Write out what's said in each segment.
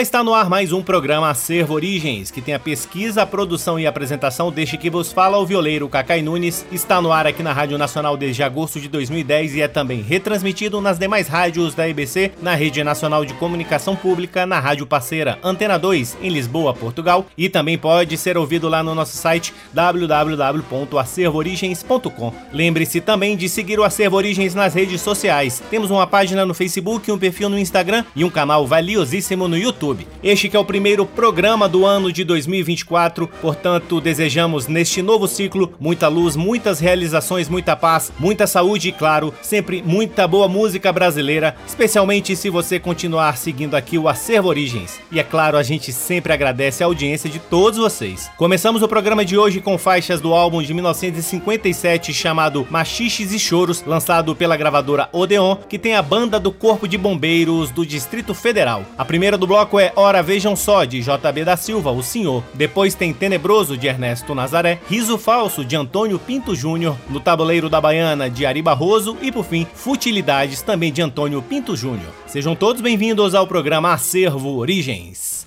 Está no ar mais um programa Acervo Origens, que tem a pesquisa, a produção e a apresentação deste que vos fala o violeiro Cacai Nunes. Está no ar aqui na Rádio Nacional desde agosto de 2010 e é também retransmitido nas demais rádios da EBC, na Rede Nacional de Comunicação Pública, na Rádio Parceira Antena 2, em Lisboa, Portugal, e também pode ser ouvido lá no nosso site www.acervoorigens.com. Lembre-se também de seguir o Acervo Origens nas redes sociais. Temos uma página no Facebook, um perfil no Instagram e um canal valiosíssimo no YouTube YouTube. Este que é o primeiro programa do ano de 2024, portanto, desejamos neste novo ciclo muita luz, muitas realizações, muita paz, muita saúde e, claro, sempre muita boa música brasileira, especialmente se você continuar seguindo aqui o Acervo Origens. E é claro, a gente sempre agradece a audiência de todos vocês. Começamos o programa de hoje com faixas do álbum de 1957 chamado Machiches e Choros, lançado pela gravadora Odeon, que tem a banda do Corpo de Bombeiros do Distrito Federal. A primeira do bloco bloco é Ora Vejam Só, de JB da Silva, o Senhor. Depois tem Tenebroso, de Ernesto Nazaré. Riso Falso, de Antônio Pinto Júnior. No Tabuleiro da Baiana, de Ari Barroso. E por fim, Futilidades, também de Antônio Pinto Júnior. Sejam todos bem-vindos ao programa Acervo Origens.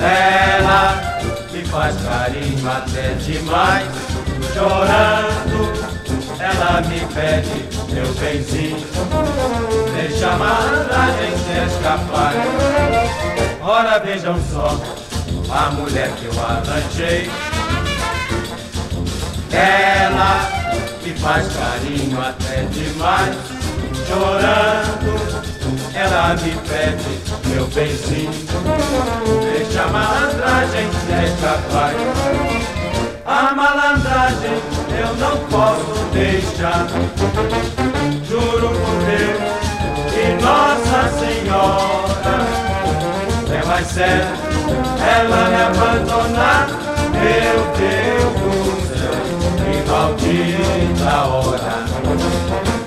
Ela me faz carinho até demais, chorando. Ela me pede, meu benzinho, deixa a malandragem se escapar. É Ora, vejam só, a mulher que eu arranjei. Ela me faz carinho até demais, chorando ela me pede, meu benzinho, deixa a malandragem, deixa escapar. A malandragem eu não posso deixar, juro por Deus e Nossa Senhora, é mais sério ela me abandonar, meu Deus do céu, que maldita hora.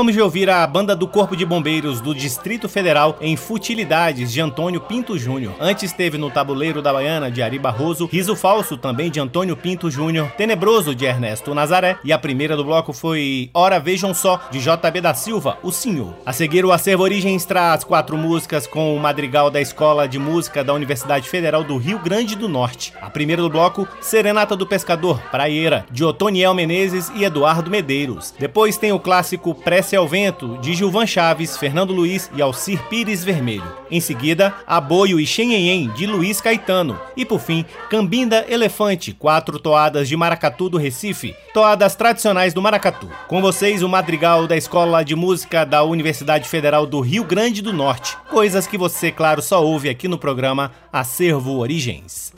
Acabamos de ouvir a banda do Corpo de Bombeiros do Distrito Federal em Futilidades de Antônio Pinto Júnior. Antes teve no Tabuleiro da Baiana de Ari Barroso, Riso Falso também de Antônio Pinto Júnior, Tenebroso de Ernesto Nazaré e a primeira do bloco foi Ora Vejam Só de JB da Silva, O Senhor. A seguir o Acervo Origens traz quatro músicas com o madrigal da Escola de Música da Universidade Federal do Rio Grande do Norte. A primeira do bloco, Serenata do Pescador, Praieira, de Otoniel Menezes e Eduardo Medeiros. Depois tem o clássico Prece ao Vento, de Gilvan Chaves, Fernando Luiz e Alcir Pires Vermelho. Em seguida, Aboio e Xenhenhen, de Luiz Caetano. E por fim, Cambinda Elefante, quatro toadas de maracatu do Recife, toadas tradicionais do maracatu. Com vocês, o madrigal da Escola de Música da Universidade Federal do Rio Grande do Norte. Coisas que você, claro, só ouve aqui no programa Acervo Origens.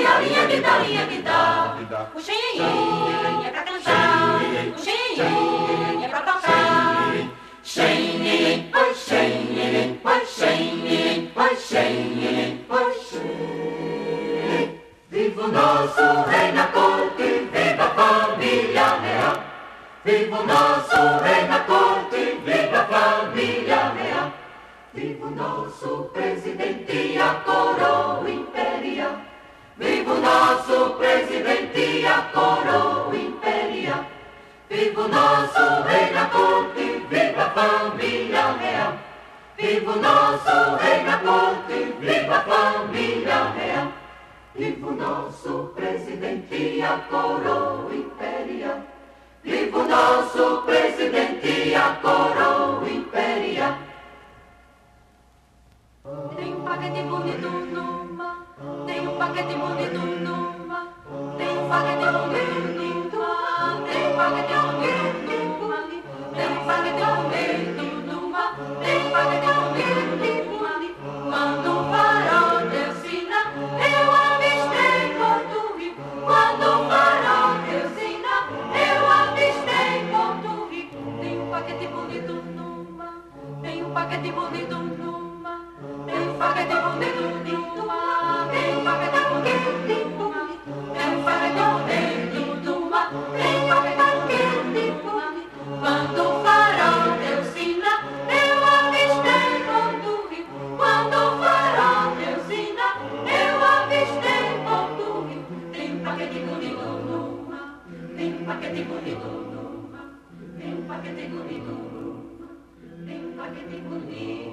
Iauinha, me dá, linha. O xenhenhê. Thank you.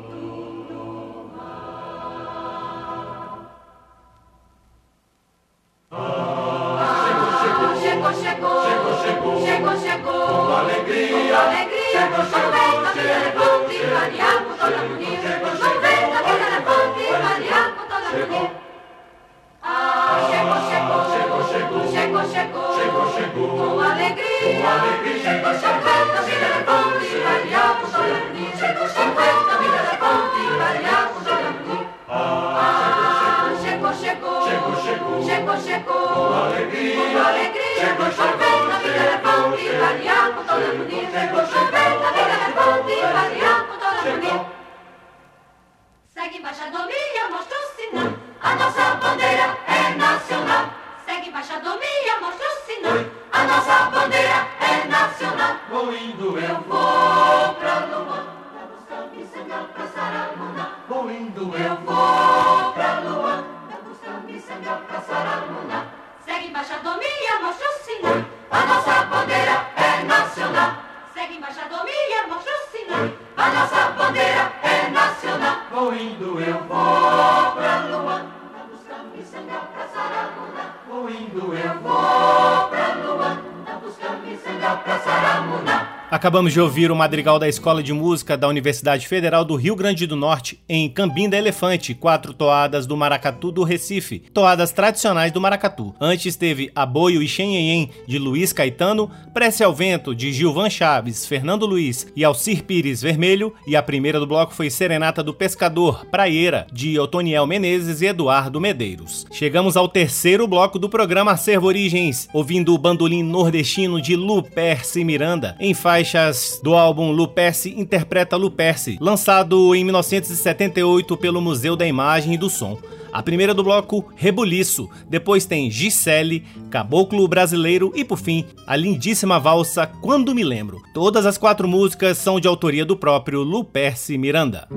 Acabamos de ouvir o madrigal da Escola de Música da Universidade Federal do Rio Grande do Norte, em Cambinda Elefante, quatro toadas do Maracatu do Recife, toadas tradicionais do Maracatu. Antes teve Aboio e Xenhenhen, de Luiz Caetano, Prece ao Vento, de Gilvan Chaves, Fernando Luiz e Alcir Pires Vermelho, e a primeira do bloco foi Serenata do Pescador, Praieira, de Otoniel Menezes e Eduardo Medeiros. Chegamos ao terceiro bloco do programa Acervo Origens, ouvindo o bandolim nordestino de Luperce Miranda, em faixa do álbum Luperce Interpreta Luperce, lançado em 1978 pelo Museu da Imagem e do Som. A primeira do bloco, Rebuliço, depois tem Gisele, Caboclo Brasileiro e, por fim, a lindíssima valsa Quando Me Lembro. Todas as quatro músicas são de autoria do próprio Luperce Miranda.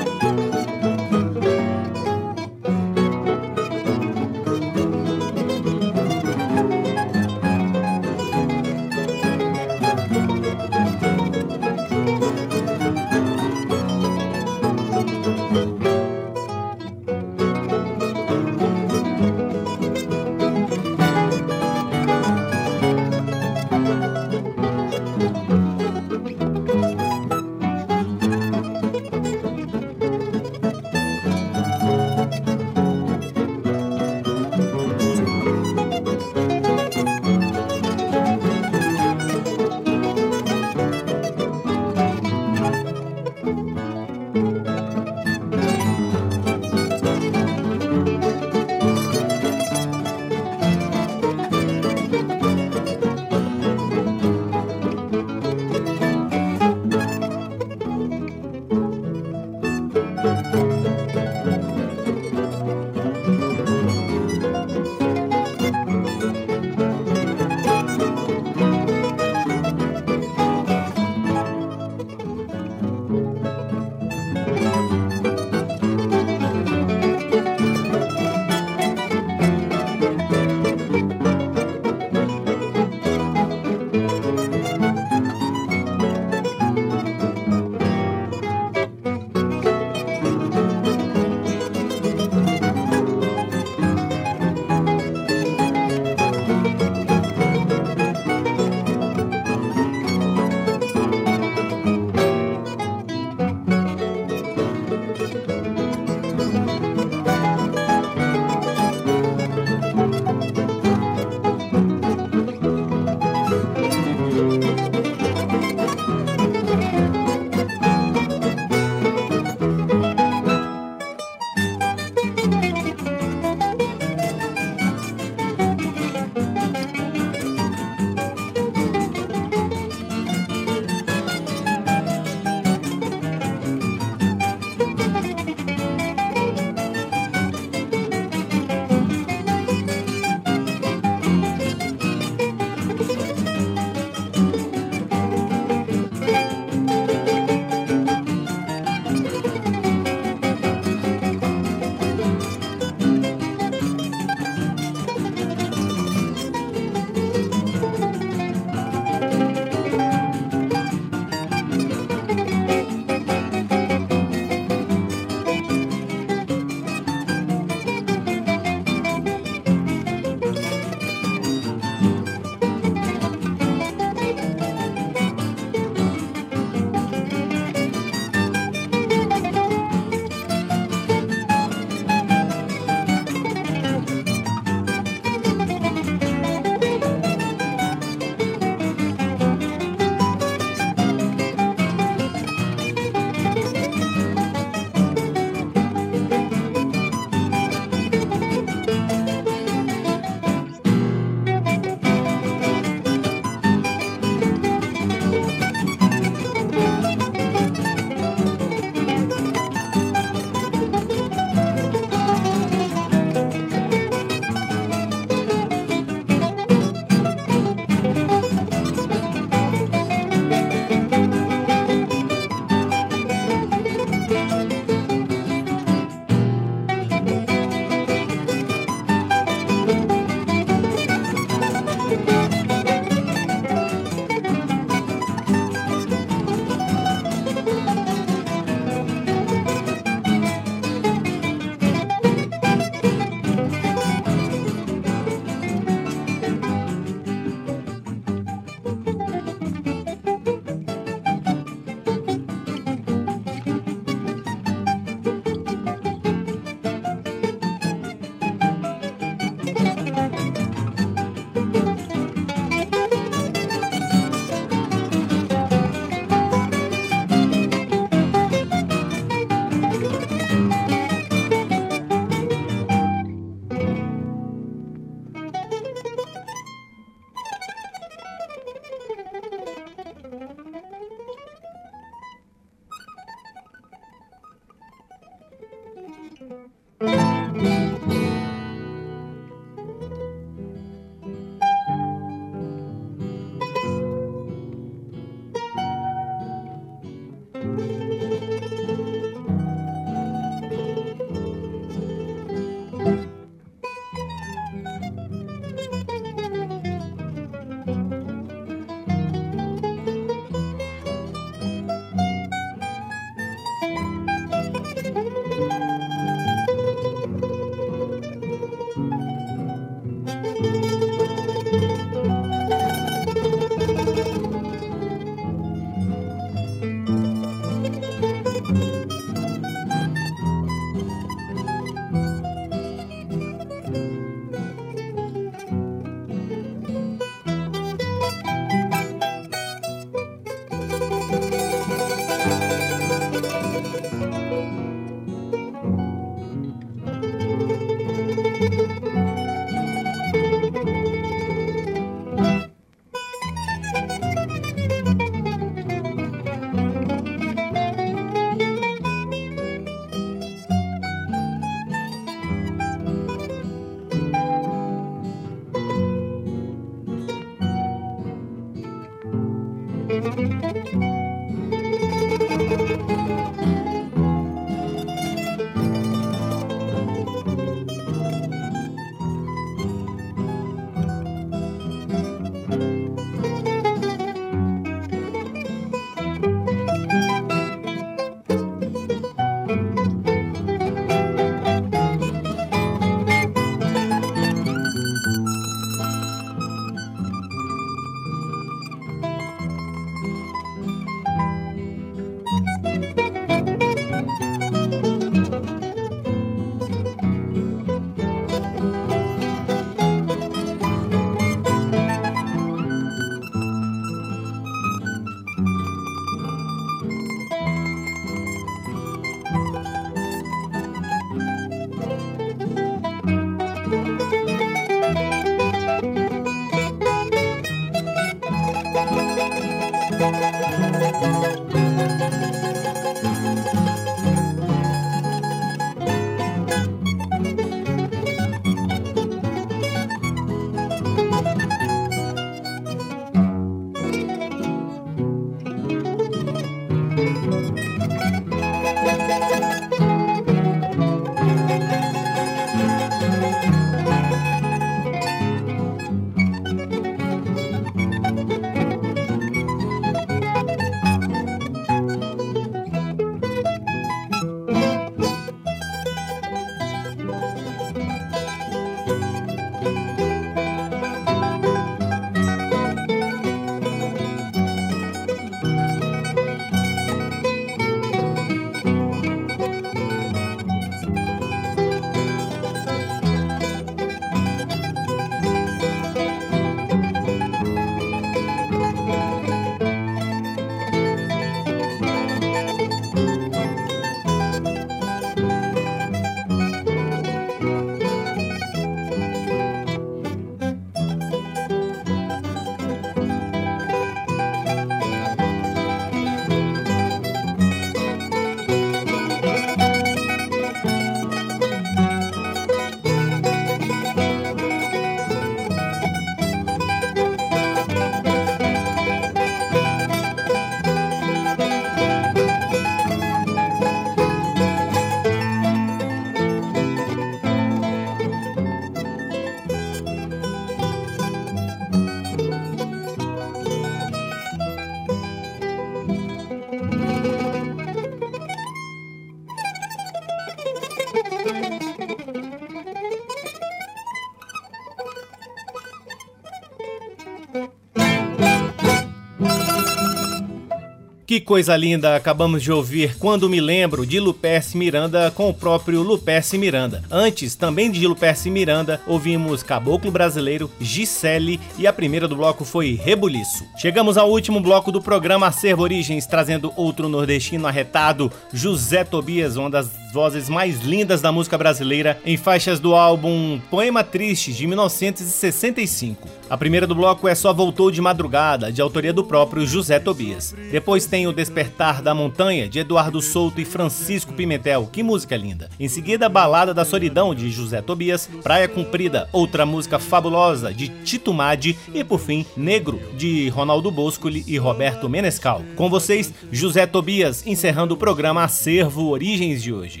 Que coisa linda acabamos de ouvir Quando Me Lembro de Luperce Miranda com o próprio Luperce Miranda. Antes, também de Luperce Miranda, ouvimos Caboclo Brasileiro, Gisele e a primeira do bloco foi Rebuliço. Chegamos ao último bloco do programa Acervo Origens, trazendo outro nordestino arretado, José Tobias, uma das vozes mais lindas da música brasileira, em faixas do álbum Poema Triste de 1965. A primeira do bloco é Só Voltou de Madrugada, de autoria do próprio José Tobias. Depois tem O Despertar da Montanha, de Eduardo Souto e Francisco Pimentel. Que música linda! Em seguida, Balada da Solidão, de José Tobias, Praia Cumprida, outra música fabulosa, de Tito Madi e, por fim, Negro, de Ronaldo Boscoli e Roberto Menescal. Com vocês, José Tobias, encerrando o programa Acervo Origens de hoje.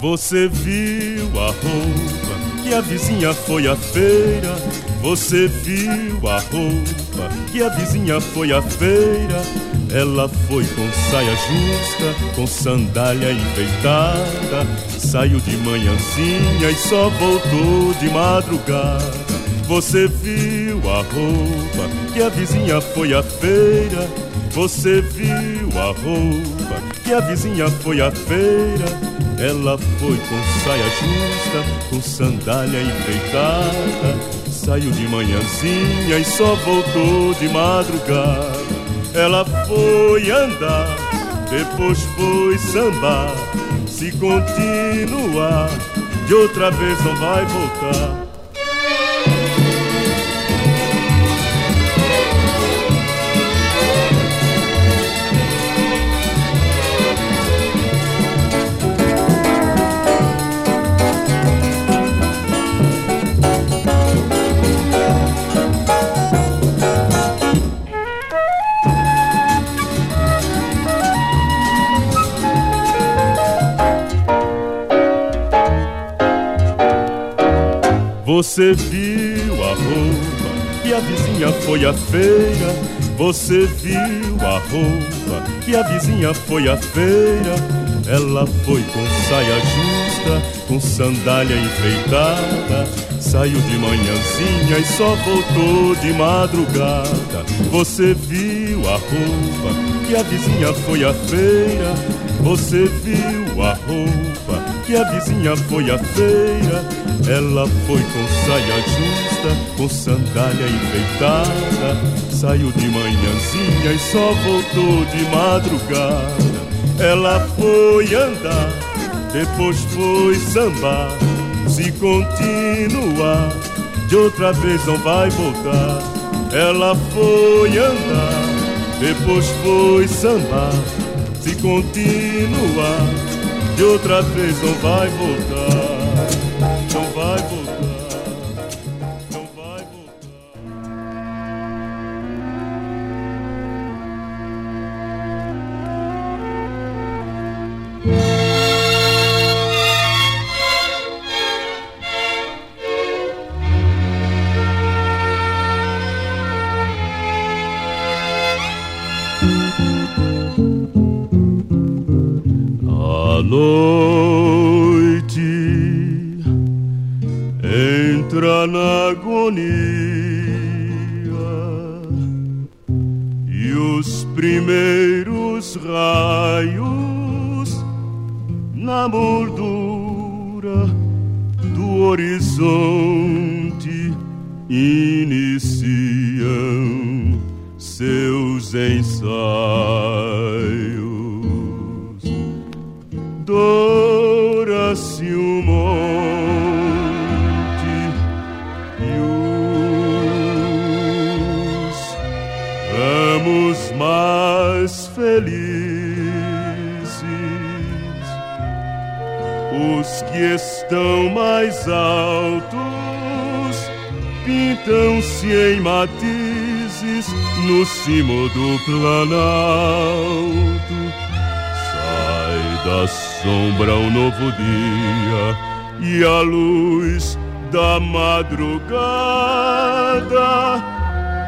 Você viu a roupa que a vizinha foi à feira? Você viu a roupa que a vizinha foi à feira? Ela foi com saia justa, com sandália enfeitada. Saiu de manhãzinha e só voltou de madrugada. Você viu a roupa que a vizinha foi à feira? Você viu a roupa que a vizinha foi à feira? Ela foi com saia justa, com sandália enfeitada. Saiu de manhãzinha e só voltou de madrugada. Ela foi andar, depois foi sambar. Se continuar, de outra vez não vai voltar. Você viu a roupa que a vizinha foi à feira? Você viu a roupa que a vizinha foi à feira? Ela foi com saia justa, com sandália enfeitada. Saiu de manhãzinha e só voltou de madrugada. Você viu a roupa que a vizinha foi à feira? Você viu a roupa que a vizinha foi à feira? Ela foi com saia justa, com sandália enfeitada. Saiu de manhãzinha e só voltou de madrugada. Ela foi andar, depois foi sambar. Se continuar, de outra vez não vai voltar. Ela foi andar, depois foi sambar. Se continuar, de outra vez não vai voltar.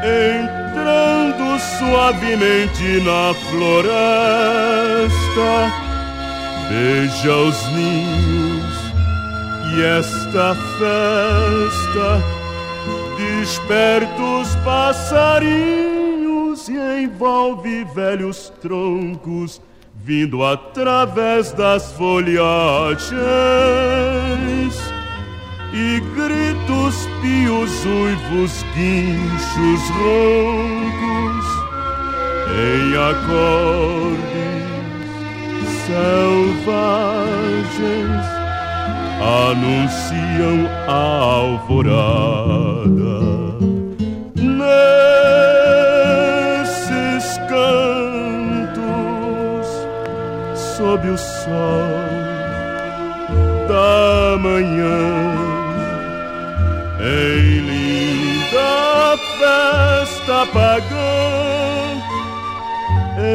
Entrando suavemente na floresta, beija os ninhos e esta festa desperta os passarinhos e envolve velhos troncos vindo através das folhagens. E gritos pios, uivos, guinchos roncos em acordes selvagens anunciam a alvorada. Nesses cantos, sob o sol da manhã, em linda festa pagã,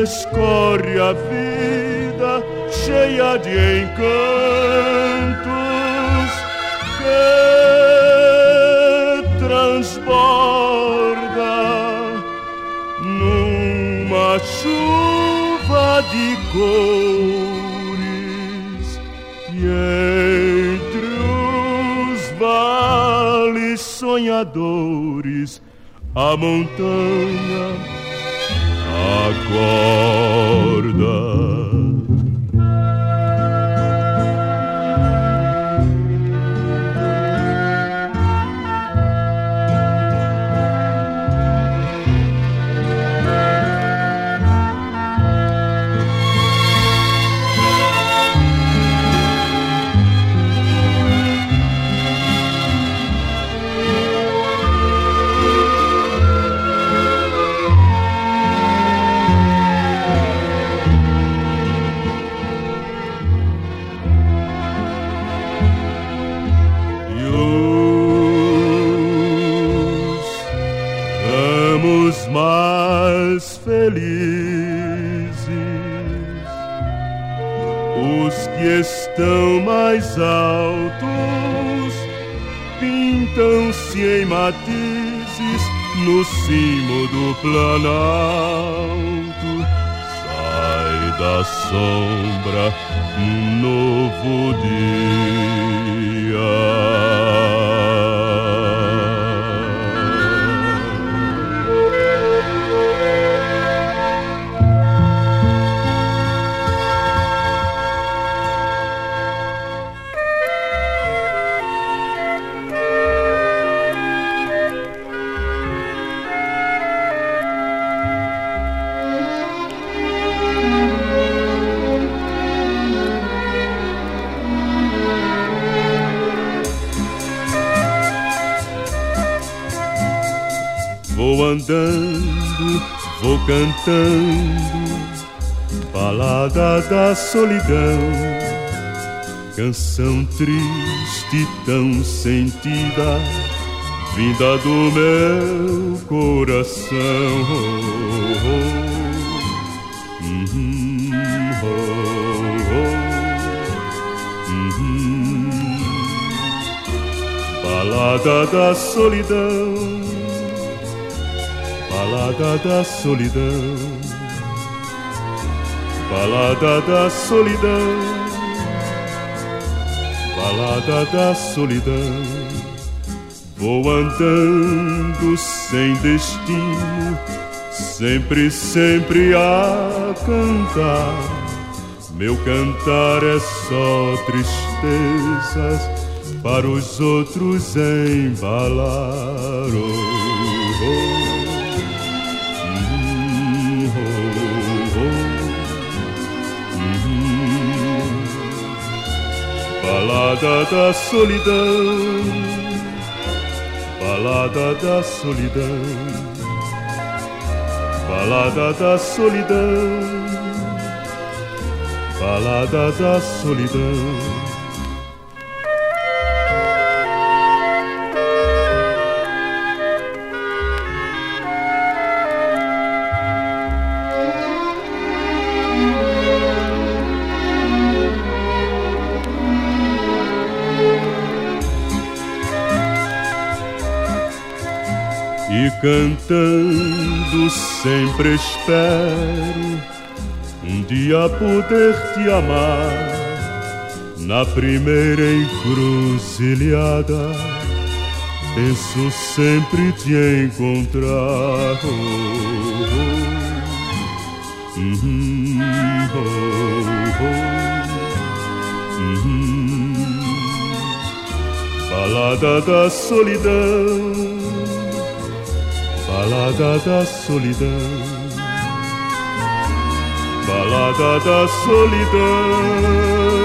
escorre a vida cheia de encantos que transborda numa chuva de cores e sonhadores a montanha acorda. Solidão, canção triste tão sentida, vinda do meu coração. Oh, oh, uhum, oh, uhum. Balada da solidão. Balada da solidão, balada da solidão, balada da solidão. Vou andando sem destino, sempre, sempre a cantar. Meu cantar é só tristezas para os outros embalar. Oh, oh. Balada da solidão, balada da solidão, balada da solidão, balada da solidão. Cantando sempre espero um dia poder te amar na primeira encruzilhada. Penso sempre te encontrar. Oh, oh, uhum, oh, uhum. Balada da solidão Balada da solidão, balada da solidão.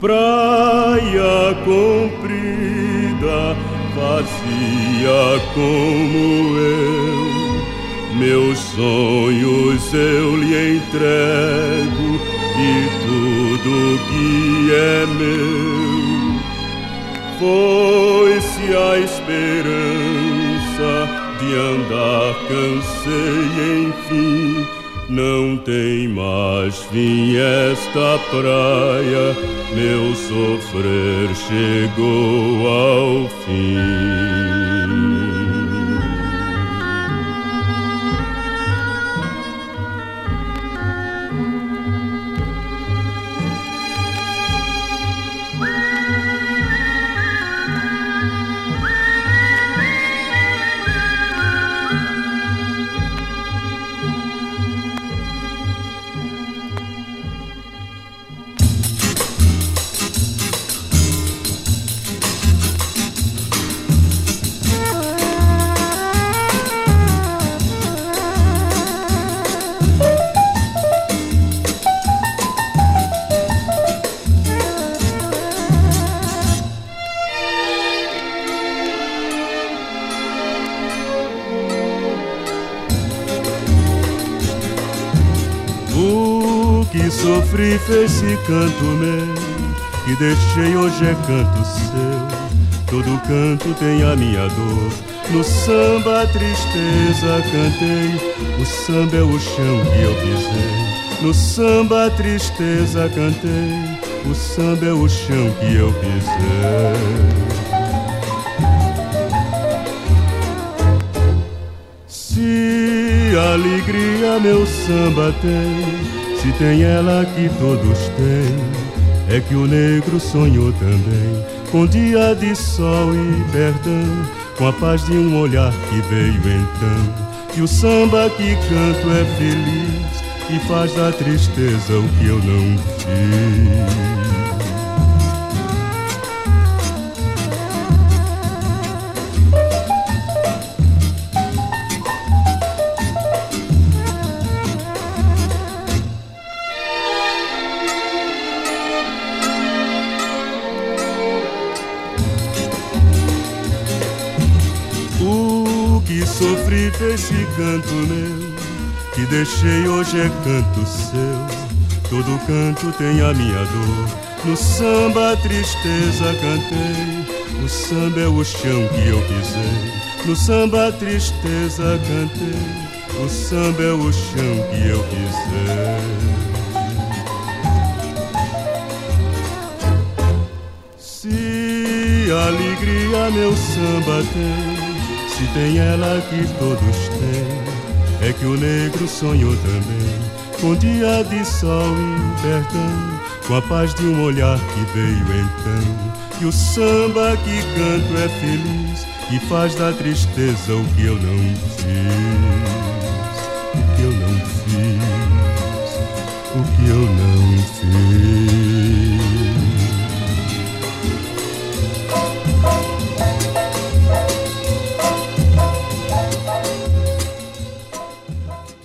Praia comprida, vazia como eu. Meus sonhos eu lhe entrego e tudo que é meu. Foi-se a esperança de andar, cansei enfim não tem mais fim esta praia, meu sofrer chegou ao fim. Hoje é canto seu. Todo canto tem a minha dor. No samba a tristeza cantei, o samba é o chão que eu pisei. No samba a tristeza cantei, o samba é o chão que eu pisei. Se alegria meu samba tem se tem ela que todos têm, é que o negro sonhou também com dia de sol e perdão, com a paz de um olhar que veio então. E o samba que canto é feliz e faz da tristeza o que eu não fiz. Canto meu que deixei hoje é canto seu. todo canto tem a minha dor. No samba a tristeza cantei, o samba é o chão que eu pisei. No samba a tristeza cantei, o samba é o chão que eu pisei. Se alegria meu samba tem, se tem ela que todos têm, é que o negro sonhou também com dia de sol e perdão, com a paz de um olhar que veio então. E o samba que canto é feliz e faz da tristeza o que eu não fiz, o que eu não fiz,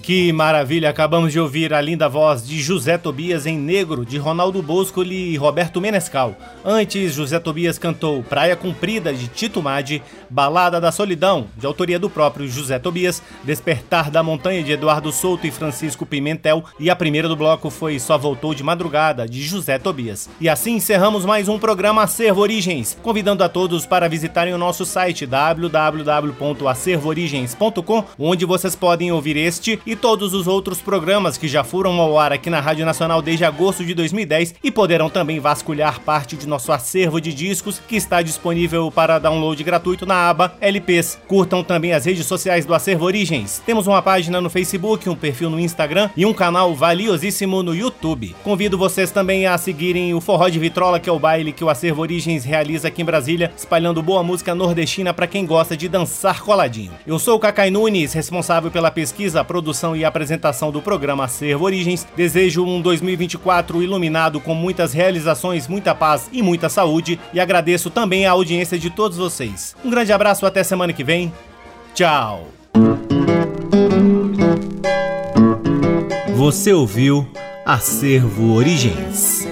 Que maravilha! Acabamos de ouvir a linda voz de José Tobias em Negro, de Ronaldo Bosco e Roberto Menescal. Antes, José Tobias cantou Praia Comprida, de Tito Madi, Balada da Solidão, de autoria do próprio José Tobias, Despertar da Montanha, de Eduardo Souto e Francisco Pimentel, e a primeira do bloco foi Só Voltou de Madrugada, de José Tobias. E assim encerramos mais um programa Acervo Origens, convidando a todos para visitarem o nosso site www.acervoorigens.com, onde vocês podem ouvir este e todos os outros programas que já foram ao ar aqui na Rádio Nacional desde agosto de 2010 e poderão também vasculhar parte de nosso acervo de discos que está disponível para download gratuito na aba LPs. Curtam também as redes sociais do Acervo Origens. Temos uma página no Facebook, um perfil no Instagram e um canal valiosíssimo no YouTube. Convido vocês também a seguirem o Forró de Vitrola, que é o baile que o Acervo Origens realiza aqui em Brasília, espalhando boa música nordestina para quem gosta de dançar coladinho. Eu sou o Cacai Nunes, responsável pela pesquisa, produção produção e apresentação do programa Acervo Origens. Desejo um 2024 iluminado com muitas realizações, muita paz e muita saúde e agradeço também a audiência de todos vocês. Um grande abraço até semana que vem. Tchau. Você ouviu Acervo Origens.